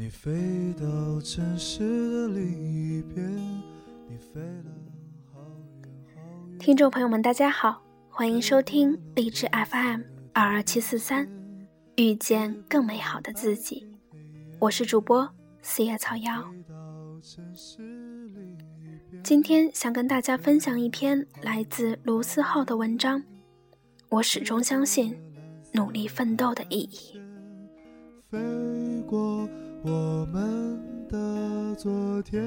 你飞到城市的另一边，你飞了好远好远。听众朋友们，大家好，欢迎收听励志 FM 二二七四三，遇见更美好的自己。我是主播四叶草瑶。今天想跟大家分享一篇来自卢思浩的文章。我始终相信努力奋斗的意义。飞过我们的昨天，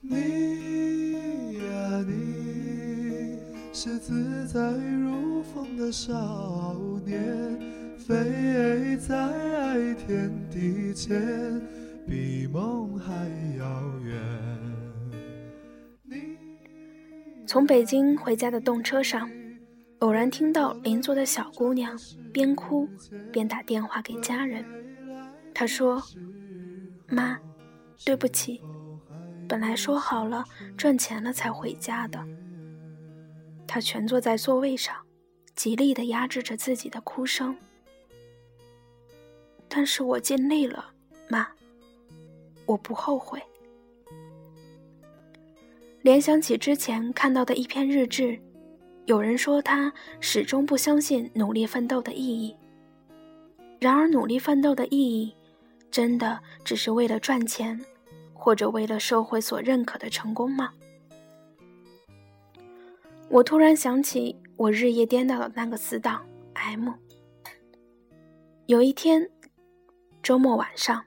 你呀你，是自在如风的少年，飞在天地间，比梦还遥远。你从北京回家的动车上，偶然听到邻座的小姑娘边哭边打电话给家人。她说：“妈，对不起，本来说好了赚钱了才回家的。”她蜷坐在座位上，极力的压制着自己的哭声。但是我尽力了，妈，我不后悔。联想起之前看到的一篇日志，有人说他始终不相信努力奋斗的意义。然而，努力奋斗的意义，真的只是为了赚钱，或者为了社会所认可的成功吗？我突然想起我日夜颠倒的那个死党 M。有一天，周末晚上，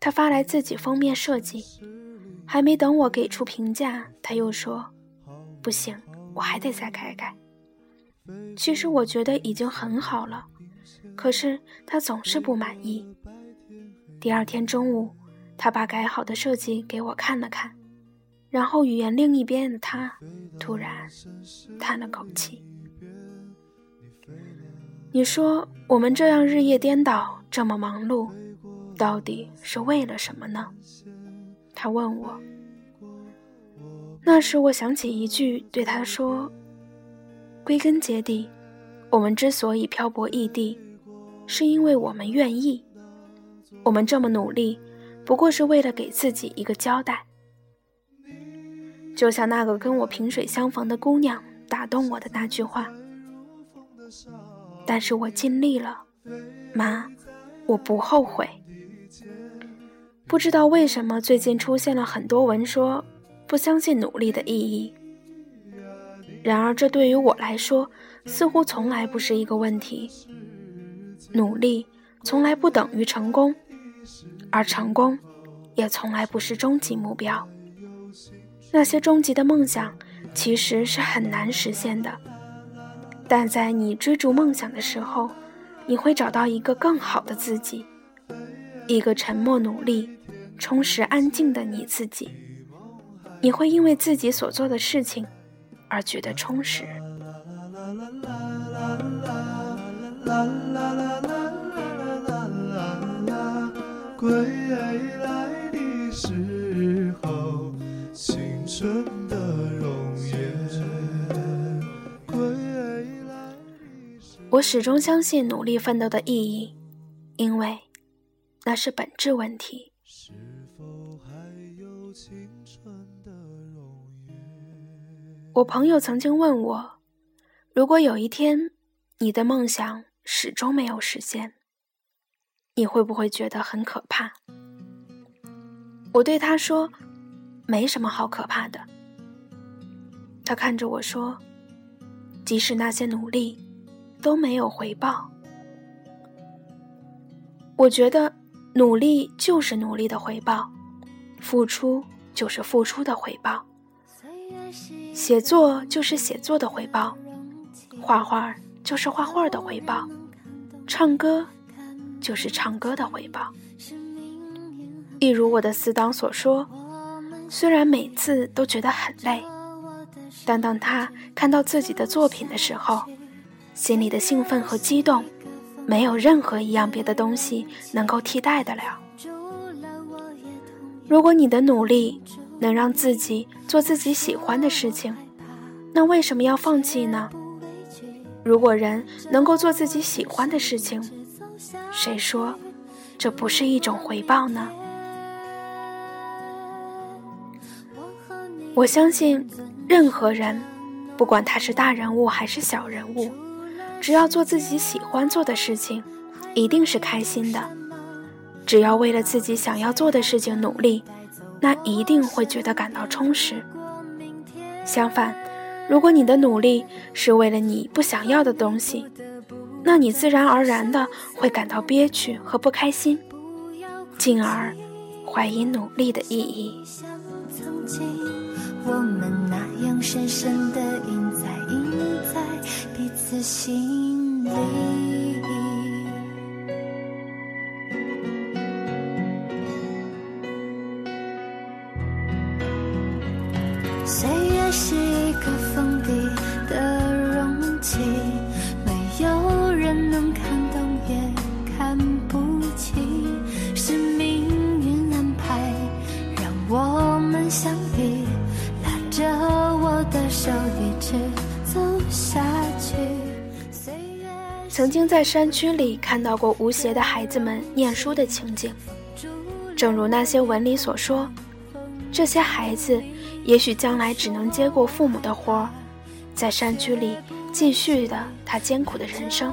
他发来自己封面设计。还没等我给出评价，他又说：“不行，我还得再改改。”其实我觉得已经很好了，可是他总是不满意。第二天中午，他把改好的设计给我看了看，然后语言另一边的他突然叹了口气：“你说我们这样日夜颠倒，这么忙碌，到底是为了什么呢？”他问我，那时我想起一句，对他说：“归根结底，我们之所以漂泊异地，是因为我们愿意。我们这么努力，不过是为了给自己一个交代。”就像那个跟我萍水相逢的姑娘打动我的那句话。但是我尽力了，妈，我不后悔。不知道为什么最近出现了很多文说不相信努力的意义。然而这对于我来说似乎从来不是一个问题。努力从来不等于成功，而成功也从来不是终极目标。那些终极的梦想其实是很难实现的，但在你追逐梦想的时候，你会找到一个更好的自己，一个沉默努力。充实安静的你自己，你会因为自己所做的事情而觉得充实。归来的时候，青春的容颜。归来。我始终相信努力奋斗的意义，因为那是本质问题。我朋友曾经问我：“如果有一天你的梦想始终没有实现，你会不会觉得很可怕？”我对他说：“没什么好可怕的。”他看着我说：“即使那些努力都没有回报，我觉得努力就是努力的回报，付出就是付出的回报。”写作就是写作的回报，画画就是画画的回报，唱歌就是唱歌的回报。一如我的死党所说，虽然每次都觉得很累，但当他看到自己的作品的时候，心里的兴奋和激动，没有任何一样别的东西能够替代得了。如果你的努力能让自己做自己喜欢的事情，那为什么要放弃呢？如果人能够做自己喜欢的事情，谁说这不是一种回报呢？我相信，任何人，不管他是大人物还是小人物，只要做自己喜欢做的事情，一定是开心的。只要为了自己想要做的事情努力，那一定会觉得感到充实。相反，如果你的努力是为了你不想要的东西，那你自然而然的会感到憋屈和不开心，进而怀疑努力的意义。我们那样深深的印在印在彼此心里。个封闭的容器，没有人能看懂也看不清，是命运安排让我们相遇。拉着我的手一直走下去。曾经在山区里看到过无邪的孩子们念书的情景，正如那些文里所说，这些孩子也许将来只能接过父母的活儿，在山区里继续的他艰苦的人生。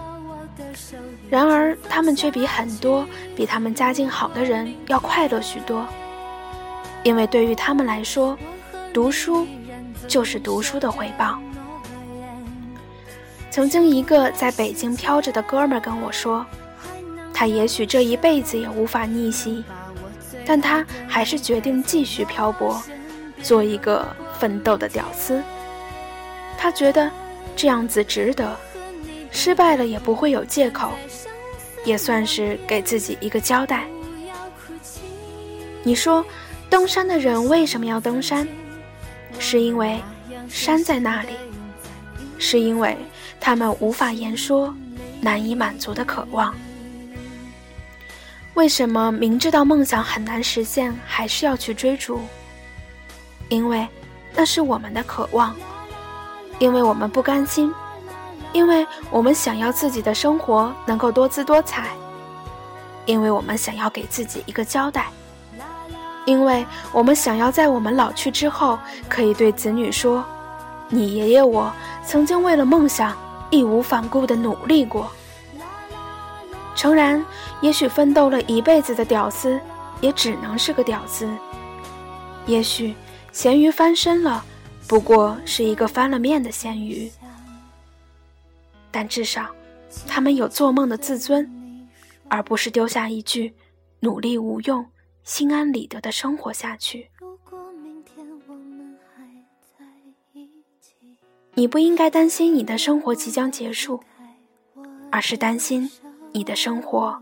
然而，他们却比很多比他们家境好的人要快乐许多，因为对于他们来说，读书。就是读书的回报。曾经一个在北京飘着的哥们跟我说，他也许这一辈子也无法逆袭，但他还是决定继续漂泊，做一个奋斗的屌丝。他觉得这样子值得，失败了也不会有借口，也算是给自己一个交代。你说，登山的人为什么要登山？是因为山在那里，是因为他们无法言说、难以满足的渴望。为什么明知道梦想很难实现，还是要去追逐？因为那是我们的渴望，因为我们不甘心，因为我们想要自己的生活能够多姿多彩，因为我们想要给自己一个交代。因为我们想要在我们老去之后，可以对子女说：“你爷爷我曾经为了梦想义无反顾地努力过。”诚然，也许奋斗了一辈子的屌丝，也只能是个屌丝；也许咸鱼翻身了，不过是一个翻了面的咸鱼。但至少，他们有做梦的自尊，而不是丢下一句“努力无用”。心安理得的生活下去。你不应该担心你的生活即将结束，而是担心你的生活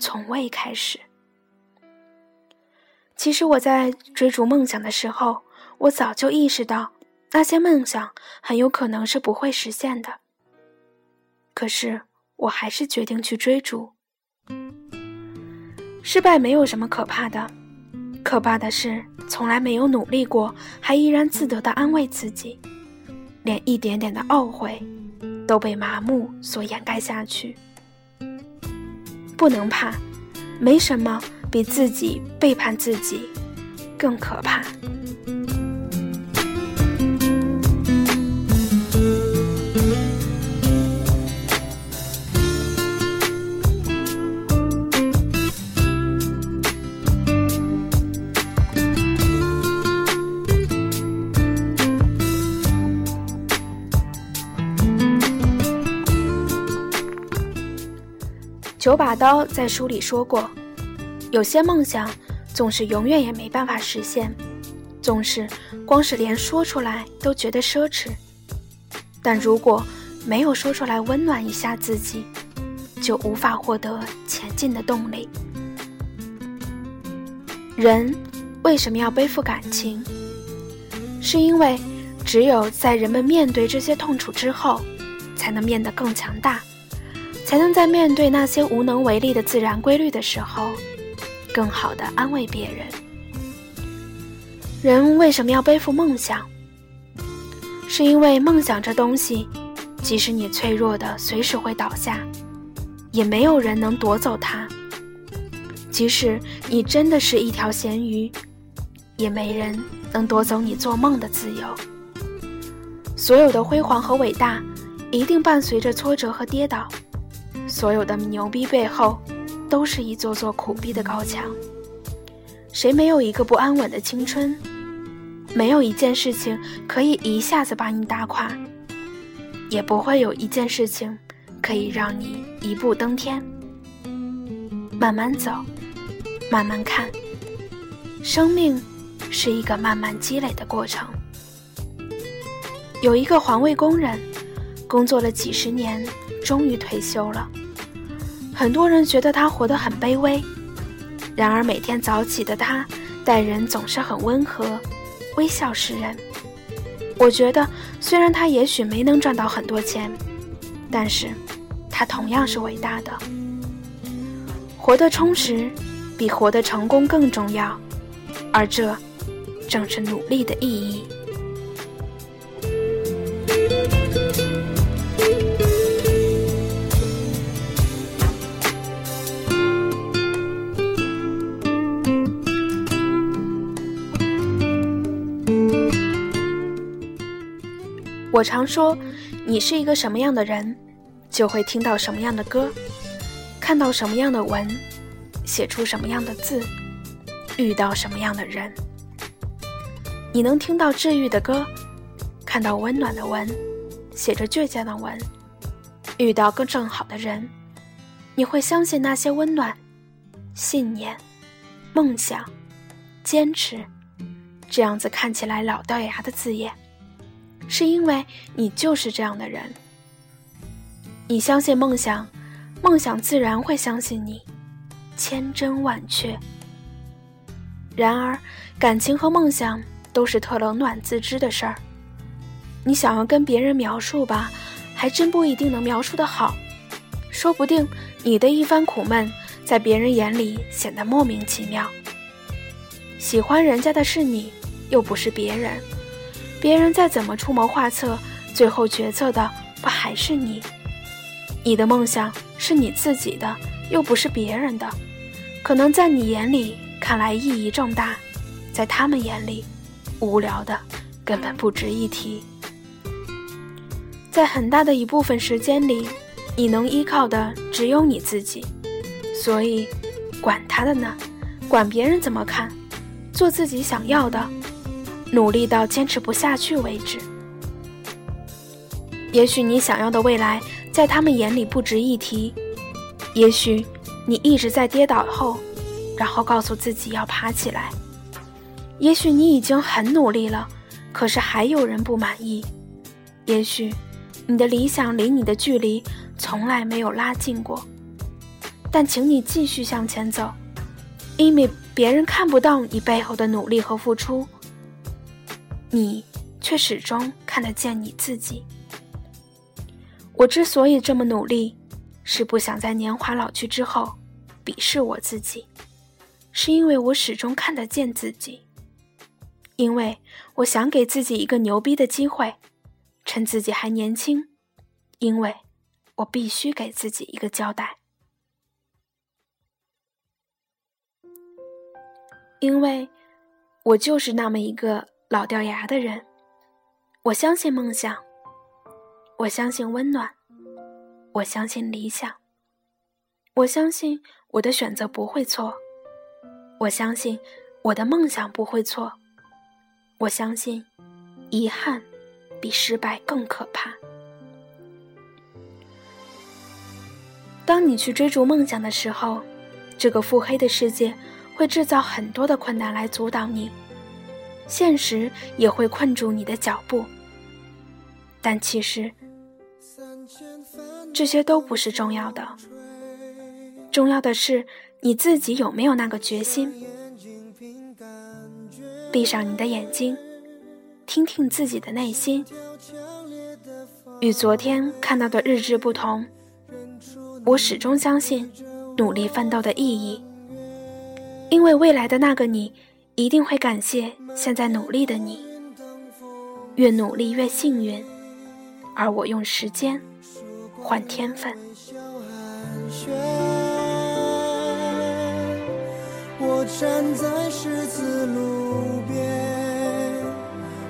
从未开始。其实我在追逐梦想的时候，我早就意识到那些梦想很有可能是不会实现的。可是我还是决定去追逐。失败没有什么可怕的，可怕的是从来没有努力过，还依然自得的安慰自己，连一点点的懊悔都被麻木所掩盖下去。不能怕，没什么比自己背叛自己更可怕。九把刀在书里说过，有些梦想总是永远也没办法实现，总是光是连说出来都觉得奢侈。但如果没有说出来温暖一下自己，就无法获得前进的动力。人为什么要背负感情？是因为只有在人们面对这些痛楚之后，才能变得更强大，才能在面对那些无能为力的自然规律的时候，更好的安慰别人。人为什么要背负梦想？是因为梦想这东西，即使你脆弱的随时会倒下，也没有人能夺走它。即使你真的是一条咸鱼，也没人能夺走你做梦的自由。所有的辉煌和伟大，一定伴随着挫折和跌倒；所有的牛逼背后，都是一座座苦逼的高墙。谁没有一个不安稳的青春？没有一件事情可以一下子把你打垮，也不会有一件事情可以让你一步登天。慢慢走。慢慢看，生命是一个慢慢积累的过程。有一个环卫工人，工作了几十年，终于退休了。很多人觉得他活得很卑微，然而每天早起的他，待人总是很温和，微笑示人。我觉得，虽然他也许没能赚到很多钱，但是，他同样是伟大的，活得充实。比活得成功更重要，而这正是努力的意义。我常说，你是一个什么样的人，就会听到什么样的歌，看到什么样的文。写出什么样的字，遇到什么样的人，你能听到治愈的歌，看到温暖的文，写着倔强的文，遇到更正好的人，你会相信那些温暖、信念、梦想、坚持，这样子看起来老掉牙的字眼，是因为你就是这样的人。你相信梦想，梦想自然会相信你。千真万确。然而，感情和梦想都是特冷暖自知的事儿。你想要跟别人描述吧，还真不一定能描述的好。说不定你的一番苦闷，在别人眼里显得莫名其妙。喜欢人家的是你，又不是别人。别人再怎么出谋划策，最后决策的不还是你？你的梦想是你自己的。又不是别人的，可能在你眼里看来意义重大，在他们眼里，无聊的根本不值一提。在很大的一部分时间里，你能依靠的只有你自己，所以，管他的呢，管别人怎么看，做自己想要的，努力到坚持不下去为止。也许你想要的未来，在他们眼里不值一提。也许你一直在跌倒后，然后告诉自己要爬起来。也许你已经很努力了，可是还有人不满意。也许你的理想离你的距离从来没有拉近过，但请你继续向前走，因为别人看不到你背后的努力和付出，你却始终看得见你自己。我之所以这么努力。是不想在年华老去之后鄙视我自己，是因为我始终看得见自己，因为我想给自己一个牛逼的机会，趁自己还年轻，因为我必须给自己一个交代，因为我就是那么一个老掉牙的人，我相信梦想，我相信温暖。我相信理想，我相信我的选择不会错，我相信我的梦想不会错，我相信遗憾比失败更可怕。当你去追逐梦想的时候，这个腹黑的世界会制造很多的困难来阻挡你，现实也会困住你的脚步，但其实。这些都不是重要的，重要的是你自己有没有那个决心。闭上你的眼睛，听听自己的内心。与昨天看到的日志不同，我始终相信努力奋斗的意义，因为未来的那个你一定会感谢现在努力的你。越努力越幸运，而我用时间换天分。我站在十字路边，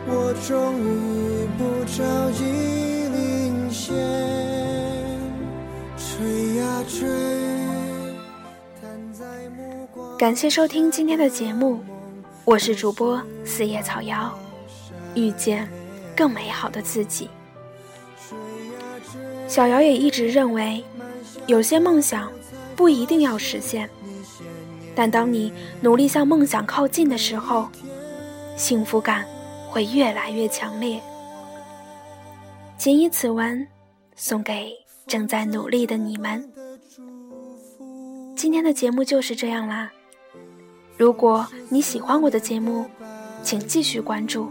我终于不着急领先，吹呀吹。感谢收听今天的节目，我是主播四叶草瑶。遇见更美好的自己。小瑶也一直认为，有些梦想不一定要实现，但当你努力向梦想靠近的时候，幸福感会越来越强烈。谨以此文送给正在努力的你们。今天的节目就是这样啦。如果你喜欢我的节目，请继续关注。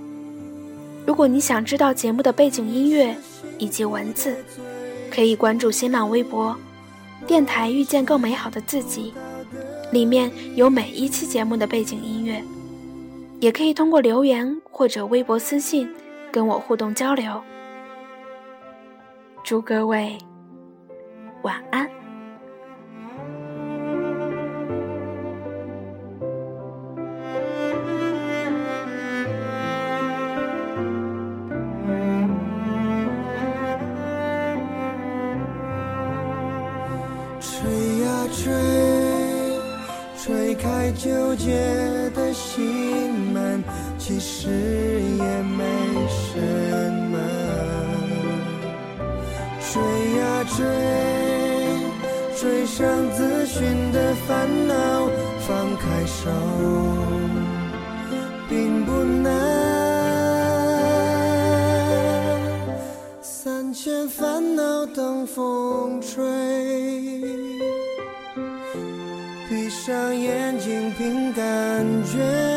如果你想知道节目的背景音乐以及文字，可以关注新浪微博“电台遇见更美好的自己”，里面有每一期节目的背景音乐。也可以通过留言或者微博私信跟我互动交流。祝各位晚安。吹，吹开纠结的心门，其实也没什么。追呀追，追上自寻的烦恼，放开手，并不难。三千烦恼等风吹。闭上眼睛，凭感觉，